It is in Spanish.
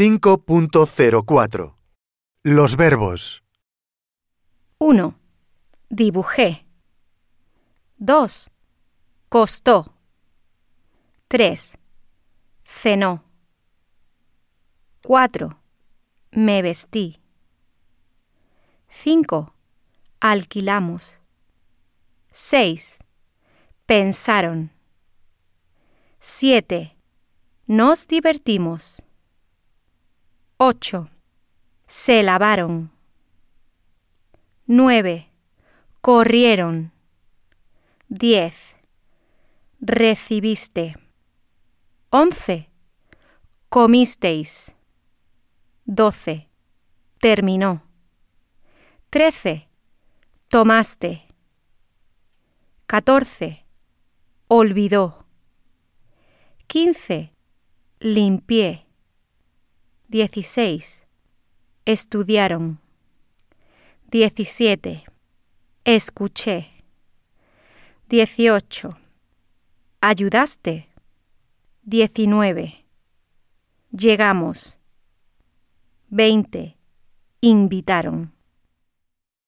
5.04 Los verbos 1. Dibujé. 2. Costó. 3. Cenó. 4. Me vestí. 5. Alquilamos. 6. Pensaron. 7. Nos divertimos. 8. Se lavaron. 9. Corrieron. 10. Recibiste. 11. Comisteis. 12. Terminó. 13. Tomaste. 14. Olvidó. 15. Limpié. 16. Estudiaron. 17. Escuché. 18. Ayudaste. 19. Llegamos. 20. Invitaron.